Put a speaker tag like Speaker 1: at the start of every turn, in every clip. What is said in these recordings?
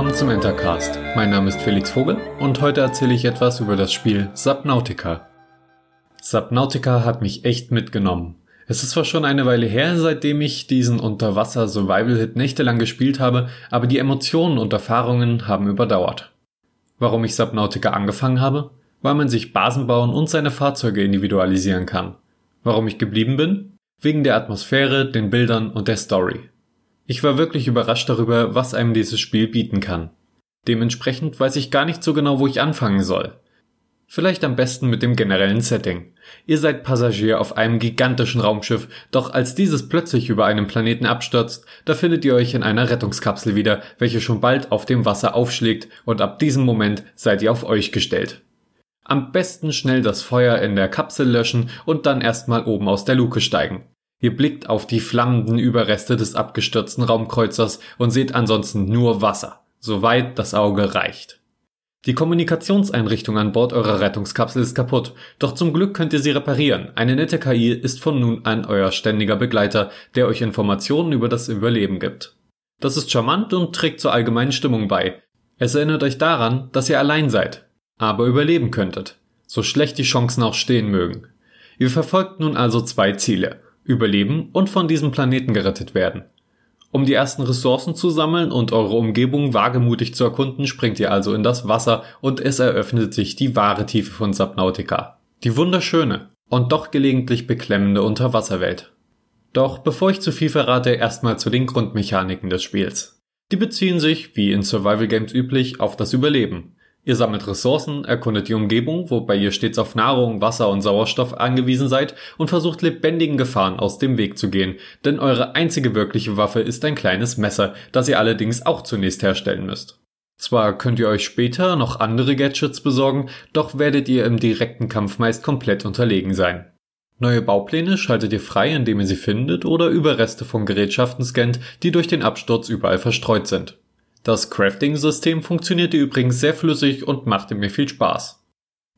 Speaker 1: willkommen zum Entercast. Mein Name ist Felix Vogel und heute erzähle ich etwas über das Spiel Subnautica. Subnautica hat mich echt mitgenommen. Es ist zwar schon eine Weile her, seitdem ich diesen Unterwasser-Survival-Hit nächtelang gespielt habe, aber die Emotionen und Erfahrungen haben überdauert. Warum ich Subnautica angefangen habe? Weil man sich Basen bauen und seine Fahrzeuge individualisieren kann. Warum ich geblieben bin? Wegen der Atmosphäre, den Bildern und der Story. Ich war wirklich überrascht darüber, was einem dieses Spiel bieten kann. Dementsprechend weiß ich gar nicht so genau, wo ich anfangen soll. Vielleicht am besten mit dem generellen Setting. Ihr seid Passagier auf einem gigantischen Raumschiff, doch als dieses plötzlich über einem Planeten abstürzt, da findet ihr euch in einer Rettungskapsel wieder, welche schon bald auf dem Wasser aufschlägt und ab diesem Moment seid ihr auf euch gestellt. Am besten schnell das Feuer in der Kapsel löschen und dann erstmal oben aus der Luke steigen. Ihr blickt auf die flammenden Überreste des abgestürzten Raumkreuzers und seht ansonsten nur Wasser, soweit das Auge reicht. Die Kommunikationseinrichtung an Bord eurer Rettungskapsel ist kaputt, doch zum Glück könnt ihr sie reparieren. Eine nette KI ist von nun an euer ständiger Begleiter, der euch Informationen über das Überleben gibt. Das ist charmant und trägt zur allgemeinen Stimmung bei. Es erinnert euch daran, dass ihr allein seid, aber überleben könntet, so schlecht die Chancen auch stehen mögen. Ihr verfolgt nun also zwei Ziele überleben und von diesem Planeten gerettet werden. Um die ersten Ressourcen zu sammeln und eure Umgebung wagemutig zu erkunden, springt ihr also in das Wasser und es eröffnet sich die wahre Tiefe von Subnautica. Die wunderschöne und doch gelegentlich beklemmende Unterwasserwelt. Doch bevor ich zu viel verrate, erstmal zu den Grundmechaniken des Spiels. Die beziehen sich, wie in Survival Games üblich, auf das Überleben. Ihr sammelt Ressourcen, erkundet die Umgebung, wobei ihr stets auf Nahrung, Wasser und Sauerstoff angewiesen seid und versucht lebendigen Gefahren aus dem Weg zu gehen, denn eure einzige wirkliche Waffe ist ein kleines Messer, das ihr allerdings auch zunächst herstellen müsst. Zwar könnt ihr euch später noch andere Gadgets besorgen, doch werdet ihr im direkten Kampf meist komplett unterlegen sein. Neue Baupläne schaltet ihr frei, indem ihr sie findet oder Überreste von Gerätschaften scannt, die durch den Absturz überall verstreut sind. Das Crafting-System funktionierte übrigens sehr flüssig und machte mir viel Spaß.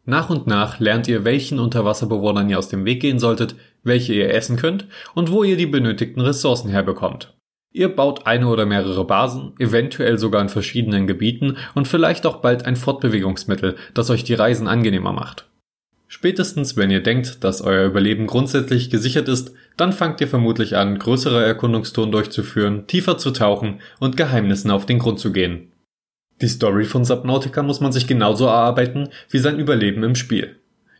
Speaker 1: Nach und nach lernt ihr, welchen Unterwasserbewohnern ihr aus dem Weg gehen solltet, welche ihr essen könnt und wo ihr die benötigten Ressourcen herbekommt. Ihr baut eine oder mehrere Basen, eventuell sogar in verschiedenen Gebieten und vielleicht auch bald ein Fortbewegungsmittel, das euch die Reisen angenehmer macht. Spätestens wenn ihr denkt, dass euer Überleben grundsätzlich gesichert ist, dann fangt ihr vermutlich an, größere Erkundungstouren durchzuführen, tiefer zu tauchen und Geheimnissen auf den Grund zu gehen. Die Story von Subnautica muss man sich genauso erarbeiten wie sein Überleben im Spiel.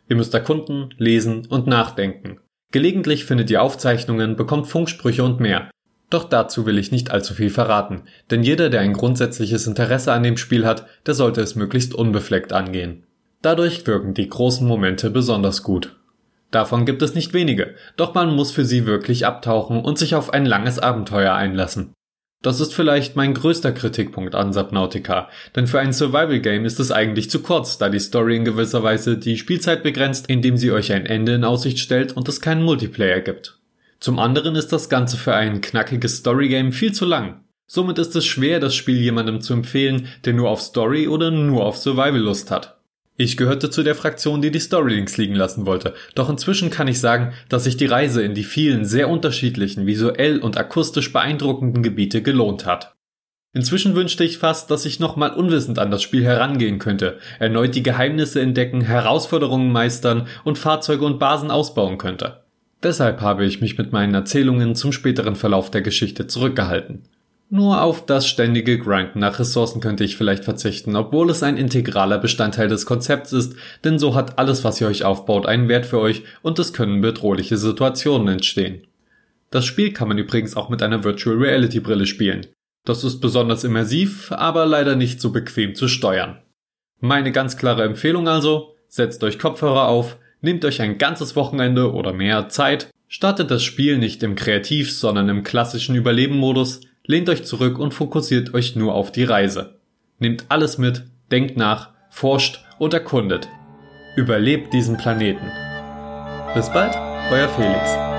Speaker 1: Ihr müsst erkunden, lesen und nachdenken. Gelegentlich findet ihr Aufzeichnungen, bekommt Funksprüche und mehr. Doch dazu will ich nicht allzu viel verraten, denn jeder, der ein grundsätzliches Interesse an dem Spiel hat, der sollte es möglichst unbefleckt angehen. Dadurch wirken die großen Momente besonders gut. Davon gibt es nicht wenige, doch man muss für sie wirklich abtauchen und sich auf ein langes Abenteuer einlassen. Das ist vielleicht mein größter Kritikpunkt an Subnautica, denn für ein Survival Game ist es eigentlich zu kurz, da die Story in gewisser Weise die Spielzeit begrenzt, indem sie euch ein Ende in Aussicht stellt und es keinen Multiplayer gibt. Zum anderen ist das Ganze für ein knackiges Story Game viel zu lang. Somit ist es schwer, das Spiel jemandem zu empfehlen, der nur auf Story oder nur auf Survival Lust hat. Ich gehörte zu der Fraktion, die die Story links liegen lassen wollte, doch inzwischen kann ich sagen, dass sich die Reise in die vielen sehr unterschiedlichen, visuell und akustisch beeindruckenden Gebiete gelohnt hat. Inzwischen wünschte ich fast, dass ich nochmal unwissend an das Spiel herangehen könnte, erneut die Geheimnisse entdecken, Herausforderungen meistern und Fahrzeuge und Basen ausbauen könnte. Deshalb habe ich mich mit meinen Erzählungen zum späteren Verlauf der Geschichte zurückgehalten. Nur auf das ständige Grinden nach Ressourcen könnte ich vielleicht verzichten, obwohl es ein integraler Bestandteil des Konzepts ist, denn so hat alles, was ihr euch aufbaut, einen Wert für euch und es können bedrohliche Situationen entstehen. Das Spiel kann man übrigens auch mit einer Virtual Reality Brille spielen. Das ist besonders immersiv, aber leider nicht so bequem zu steuern. Meine ganz klare Empfehlung also, setzt euch Kopfhörer auf, nehmt euch ein ganzes Wochenende oder mehr Zeit, startet das Spiel nicht im Kreativ, sondern im klassischen Überleben-Modus, Lehnt euch zurück und fokussiert euch nur auf die Reise. Nehmt alles mit, denkt nach, forscht und erkundet. Überlebt diesen Planeten. Bis bald, euer Felix.